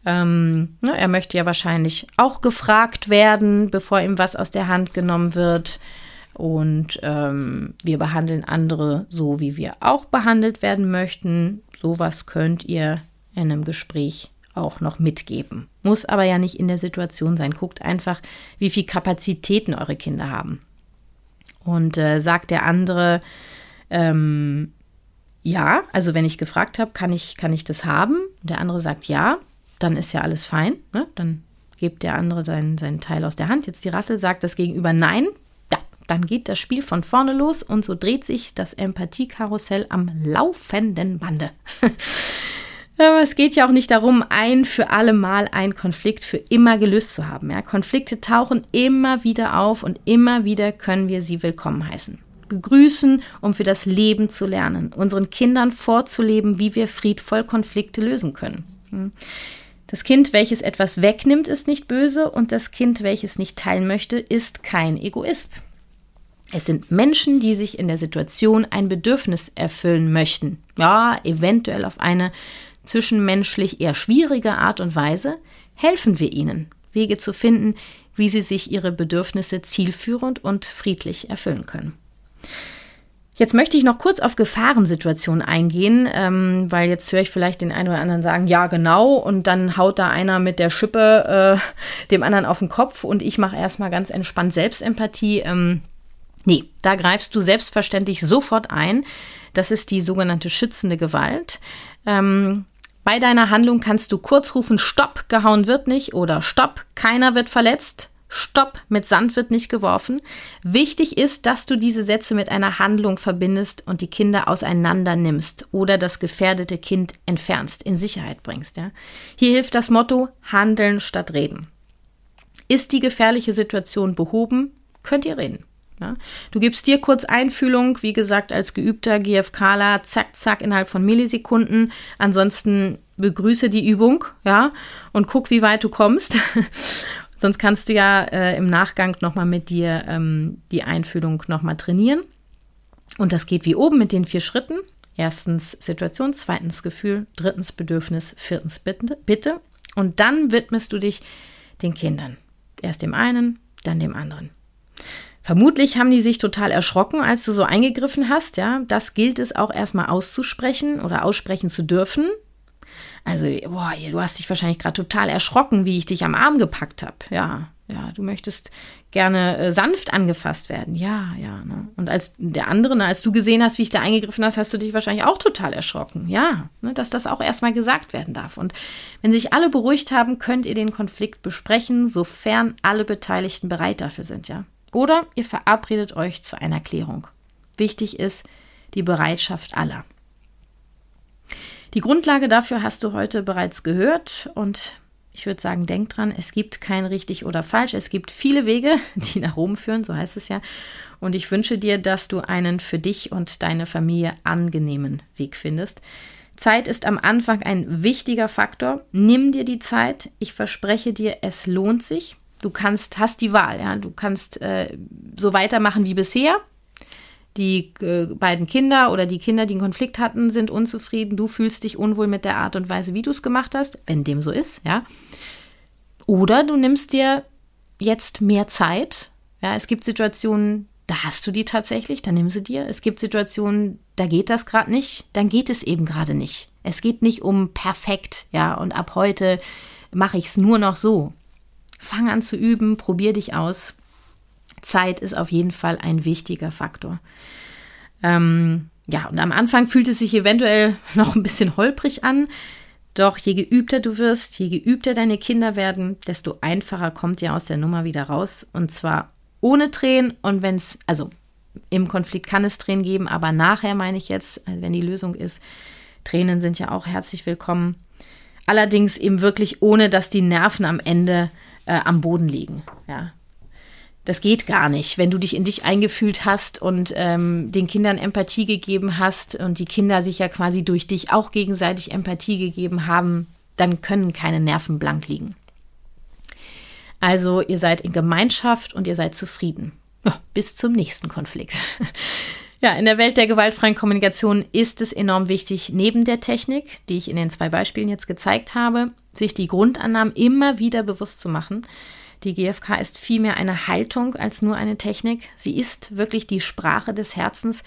A: Ähm, ne, er möchte ja wahrscheinlich auch gefragt werden, bevor ihm was aus der Hand genommen wird. Und ähm, wir behandeln andere so, wie wir auch behandelt werden möchten. Sowas könnt ihr in einem Gespräch auch noch mitgeben. Muss aber ja nicht in der Situation sein. Guckt einfach, wie viel Kapazitäten eure Kinder haben. Und äh, sagt der andere, ähm, ja, also wenn ich gefragt habe, kann ich, kann ich das haben? Der andere sagt ja, dann ist ja alles fein. Ne? Dann gibt der andere seinen, seinen Teil aus der Hand. Jetzt die Rassel sagt das Gegenüber nein, dann geht das Spiel von vorne los und so dreht sich das Empathiekarussell am laufenden Bande. Aber es geht ja auch nicht darum, ein für alle Mal einen Konflikt für immer gelöst zu haben. Ja, Konflikte tauchen immer wieder auf und immer wieder können wir sie willkommen heißen. Begrüßen, um für das Leben zu lernen, unseren Kindern vorzuleben, wie wir friedvoll Konflikte lösen können. Hm. Das Kind, welches etwas wegnimmt, ist nicht böse und das Kind, welches nicht teilen möchte, ist kein Egoist. Es sind Menschen, die sich in der Situation ein Bedürfnis erfüllen möchten. Ja, eventuell auf eine zwischenmenschlich eher schwierige Art und Weise. Helfen wir ihnen, Wege zu finden, wie sie sich ihre Bedürfnisse zielführend und friedlich erfüllen können. Jetzt möchte ich noch kurz auf Gefahrensituationen eingehen, ähm, weil jetzt höre ich vielleicht den einen oder anderen sagen, ja genau, und dann haut da einer mit der Schippe äh, dem anderen auf den Kopf und ich mache erstmal ganz entspannt Selbstempathie. Ähm, Nee, da greifst du selbstverständlich sofort ein. Das ist die sogenannte schützende Gewalt. Ähm, bei deiner Handlung kannst du kurz rufen, Stopp, gehauen wird nicht oder Stopp, keiner wird verletzt. Stopp, mit Sand wird nicht geworfen. Wichtig ist, dass du diese Sätze mit einer Handlung verbindest und die Kinder auseinander nimmst oder das gefährdete Kind entfernst, in Sicherheit bringst. Ja? Hier hilft das Motto Handeln statt Reden. Ist die gefährliche Situation behoben, könnt ihr reden. Ja? Du gibst dir kurz Einfühlung, wie gesagt, als geübter GFKler, zack, zack, innerhalb von Millisekunden. Ansonsten begrüße die Übung, ja, und guck, wie weit du kommst. Sonst kannst du ja äh, im Nachgang nochmal mit dir ähm, die Einfühlung nochmal trainieren. Und das geht wie oben mit den vier Schritten. Erstens Situation, zweitens Gefühl, drittens Bedürfnis, viertens Bitte. Bitte. Und dann widmest du dich den Kindern. Erst dem einen, dann dem anderen. Vermutlich haben die sich total erschrocken, als du so eingegriffen hast, ja. Das gilt es auch erstmal auszusprechen oder aussprechen zu dürfen. Also, boah, du hast dich wahrscheinlich gerade total erschrocken, wie ich dich am Arm gepackt habe. Ja, ja, du möchtest gerne äh, sanft angefasst werden. Ja, ja. Ne? Und als der andere, ne, als du gesehen hast, wie ich da eingegriffen hast, hast du dich wahrscheinlich auch total erschrocken. Ja, ne, dass das auch erstmal gesagt werden darf. Und wenn sich alle beruhigt haben, könnt ihr den Konflikt besprechen, sofern alle Beteiligten bereit dafür sind, ja. Oder ihr verabredet euch zu einer Klärung. Wichtig ist die Bereitschaft aller. Die Grundlage dafür hast du heute bereits gehört und ich würde sagen, denk dran, es gibt kein richtig oder falsch. Es gibt viele Wege, die nach Rom führen, so heißt es ja. Und ich wünsche dir, dass du einen für dich und deine Familie angenehmen Weg findest. Zeit ist am Anfang ein wichtiger Faktor. Nimm dir die Zeit. Ich verspreche dir, es lohnt sich. Du kannst, hast die Wahl, ja. Du kannst äh, so weitermachen wie bisher. Die äh, beiden Kinder oder die Kinder, die einen Konflikt hatten, sind unzufrieden. Du fühlst dich unwohl mit der Art und Weise, wie du es gemacht hast, wenn dem so ist, ja. Oder du nimmst dir jetzt mehr Zeit. Ja, es gibt Situationen, da hast du die tatsächlich, dann nimm sie dir. Es gibt Situationen, da geht das gerade nicht, dann geht es eben gerade nicht. Es geht nicht um perfekt, ja, und ab heute mache ich es nur noch so. Fang an zu üben, probier dich aus. Zeit ist auf jeden Fall ein wichtiger Faktor. Ähm, ja, und am Anfang fühlt es sich eventuell noch ein bisschen holprig an. Doch je geübter du wirst, je geübter deine Kinder werden, desto einfacher kommt ihr aus der Nummer wieder raus. Und zwar ohne Tränen und wenn es, also im Konflikt kann es Tränen geben, aber nachher meine ich jetzt, also wenn die Lösung ist, Tränen sind ja auch herzlich willkommen. Allerdings eben wirklich ohne, dass die Nerven am Ende äh, am Boden liegen. Ja, das geht gar nicht. Wenn du dich in dich eingefühlt hast und ähm, den Kindern Empathie gegeben hast und die Kinder sich ja quasi durch dich auch gegenseitig Empathie gegeben haben, dann können keine Nerven blank liegen. Also ihr seid in Gemeinschaft und ihr seid zufrieden. Ja, bis zum nächsten Konflikt. Ja, in der Welt der gewaltfreien Kommunikation ist es enorm wichtig, neben der Technik, die ich in den zwei Beispielen jetzt gezeigt habe, sich die Grundannahmen immer wieder bewusst zu machen. Die GfK ist vielmehr eine Haltung als nur eine Technik. Sie ist wirklich die Sprache des Herzens.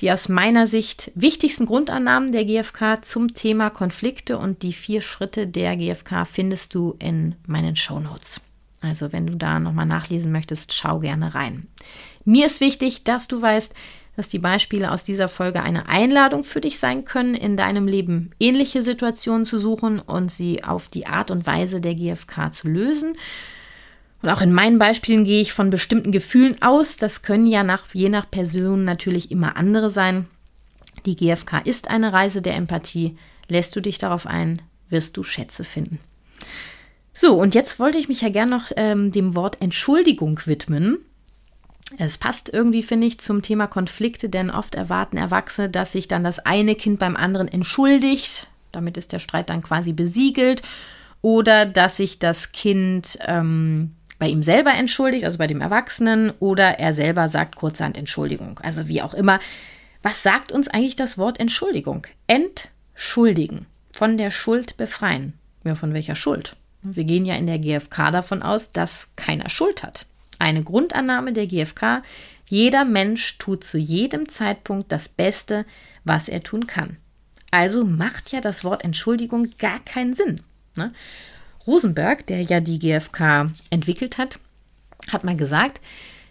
A: Die aus meiner Sicht wichtigsten Grundannahmen der GfK zum Thema Konflikte und die vier Schritte der GfK findest du in meinen Show Notes. Also wenn du da nochmal nachlesen möchtest, schau gerne rein. Mir ist wichtig, dass du weißt, dass die Beispiele aus dieser Folge eine Einladung für dich sein können, in deinem Leben ähnliche Situationen zu suchen und sie auf die Art und Weise der GfK zu lösen. Und auch in meinen Beispielen gehe ich von bestimmten Gefühlen aus. Das können ja nach, je nach Person natürlich immer andere sein. Die GfK ist eine Reise der Empathie. Lässt du dich darauf ein, wirst du Schätze finden. So, und jetzt wollte ich mich ja gern noch ähm, dem Wort Entschuldigung widmen. Es passt irgendwie, finde ich, zum Thema Konflikte, denn oft erwarten Erwachsene, dass sich dann das eine Kind beim anderen entschuldigt. Damit ist der Streit dann quasi besiegelt. Oder dass sich das Kind ähm, bei ihm selber entschuldigt, also bei dem Erwachsenen, oder er selber sagt kurzerhand Entschuldigung. Also wie auch immer. Was sagt uns eigentlich das Wort Entschuldigung? Entschuldigen. Von der Schuld befreien. Ja, von welcher Schuld? Wir gehen ja in der GfK davon aus, dass keiner Schuld hat. Eine Grundannahme der GfK, jeder Mensch tut zu jedem Zeitpunkt das Beste, was er tun kann. Also macht ja das Wort Entschuldigung gar keinen Sinn. Ne? Rosenberg, der ja die GfK entwickelt hat, hat mal gesagt,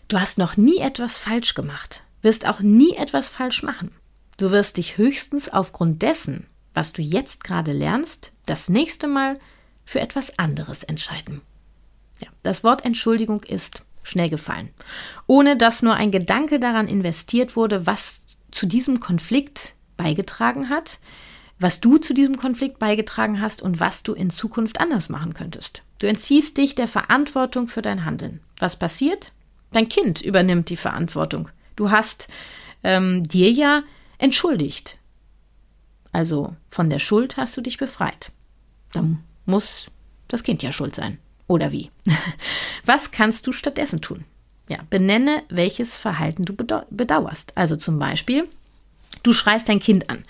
A: du hast noch nie etwas falsch gemacht, wirst auch nie etwas falsch machen. Du wirst dich höchstens aufgrund dessen, was du jetzt gerade lernst, das nächste Mal für etwas anderes entscheiden. Ja, das Wort Entschuldigung ist schnell gefallen, ohne dass nur ein Gedanke daran investiert wurde, was zu diesem Konflikt beigetragen hat, was du zu diesem Konflikt beigetragen hast und was du in Zukunft anders machen könntest. Du entziehst dich der Verantwortung für dein Handeln. Was passiert? Dein Kind übernimmt die Verantwortung. Du hast ähm, dir ja entschuldigt. Also von der Schuld hast du dich befreit. Dann muss das Kind ja schuld sein. Oder wie? Was kannst du stattdessen tun? Ja, benenne, welches Verhalten du bedauerst. Also zum Beispiel, du schreist dein Kind an.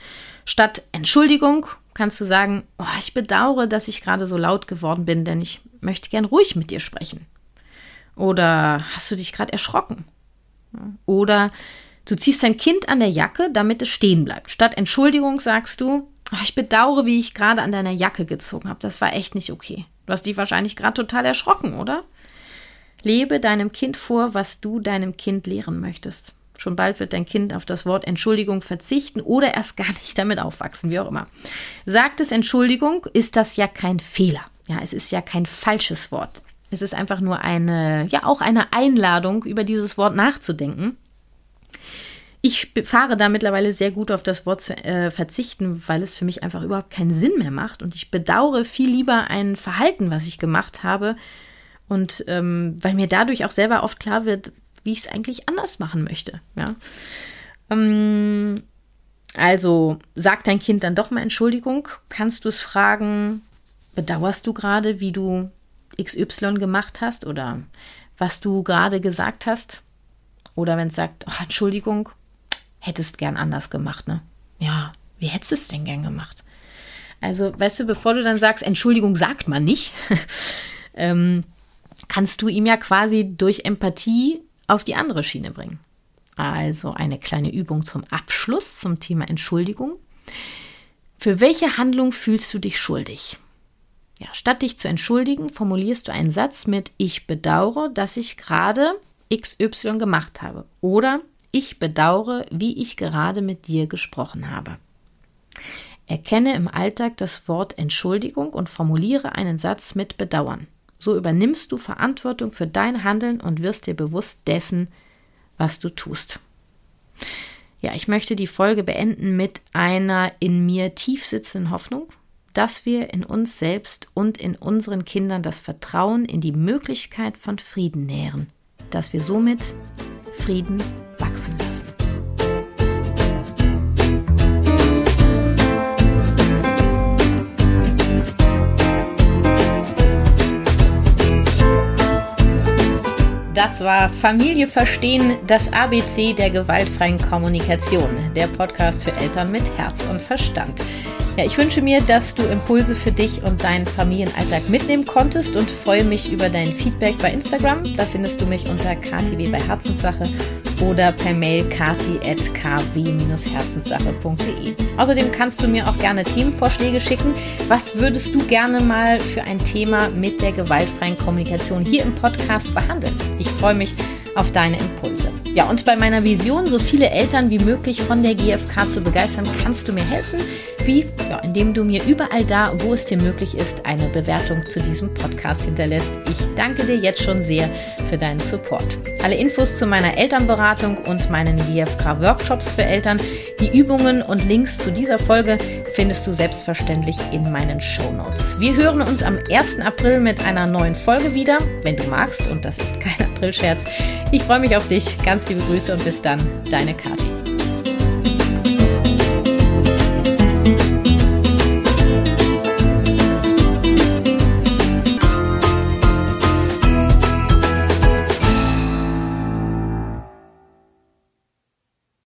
A: Statt Entschuldigung kannst du sagen, oh, ich bedauere, dass ich gerade so laut geworden bin, denn ich möchte gern ruhig mit dir sprechen. Oder hast du dich gerade erschrocken? Oder du ziehst dein Kind an der Jacke, damit es stehen bleibt. Statt Entschuldigung sagst du, ich bedauere, wie ich gerade an deiner Jacke gezogen habe. Das war echt nicht okay. Du hast dich wahrscheinlich gerade total erschrocken, oder? Lebe deinem Kind vor, was du deinem Kind lehren möchtest. Schon bald wird dein Kind auf das Wort Entschuldigung verzichten oder erst gar nicht damit aufwachsen, wie auch immer. Sagt es Entschuldigung, ist das ja kein Fehler. Ja, es ist ja kein falsches Wort. Es ist einfach nur eine, ja, auch eine Einladung, über dieses Wort nachzudenken. Ich fahre da mittlerweile sehr gut auf das Wort zu äh, verzichten, weil es für mich einfach überhaupt keinen Sinn mehr macht. Und ich bedauere viel lieber ein Verhalten, was ich gemacht habe. Und ähm, weil mir dadurch auch selber oft klar wird, wie ich es eigentlich anders machen möchte. Ja. Ähm, also sagt dein Kind dann doch mal Entschuldigung, kannst du es fragen, bedauerst du gerade, wie du XY gemacht hast oder was du gerade gesagt hast? Oder wenn es sagt, oh, Entschuldigung, hättest gern anders gemacht, ne? Ja, wie hättest du es denn gern gemacht? Also, weißt du, bevor du dann sagst, Entschuldigung sagt man nicht, ähm, kannst du ihm ja quasi durch Empathie auf die andere Schiene bringen. Also eine kleine Übung zum Abschluss zum Thema Entschuldigung. Für welche Handlung fühlst du dich schuldig? Ja, statt dich zu entschuldigen, formulierst du einen Satz mit Ich bedauere, dass ich gerade XY gemacht habe. Oder ich bedauere, wie ich gerade mit dir gesprochen habe. Erkenne im Alltag das Wort Entschuldigung und formuliere einen Satz mit Bedauern. So übernimmst du Verantwortung für dein Handeln und wirst dir bewusst dessen, was du tust. Ja, ich möchte die Folge beenden mit einer in mir tief sitzenden Hoffnung, dass wir in uns selbst und in unseren Kindern das Vertrauen in die Möglichkeit von Frieden nähren, dass wir somit Frieden wachsen lassen. Das war Familie verstehen, das ABC der gewaltfreien Kommunikation, der Podcast für Eltern mit Herz und Verstand. Ja, ich wünsche mir, dass du Impulse für dich und deinen Familienalltag mitnehmen konntest und freue mich über dein Feedback bei Instagram. Da findest du mich unter ktw bei Herzenssache oder per Mail kati.kw-herzenssache.de. Außerdem kannst du mir auch gerne Themenvorschläge schicken. Was würdest du gerne mal für ein Thema mit der gewaltfreien Kommunikation hier im Podcast behandeln? Ich freue mich auf deine Impulse. Ja, und bei meiner Vision, so viele Eltern wie möglich von der GfK zu begeistern, kannst du mir helfen. Wie? Ja, indem du mir überall da, wo es dir möglich ist, eine Bewertung zu diesem Podcast hinterlässt. Ich danke dir jetzt schon sehr für deinen Support. Alle Infos zu meiner Elternberatung und meinen GFK-Workshops für Eltern, die Übungen und Links zu dieser Folge findest du selbstverständlich in meinen Show Notes. Wir hören uns am 1. April mit einer neuen Folge wieder, wenn du magst, und das ist kein Aprilscherz. Ich freue mich auf dich. Ganz liebe Grüße und bis dann, deine Kathi.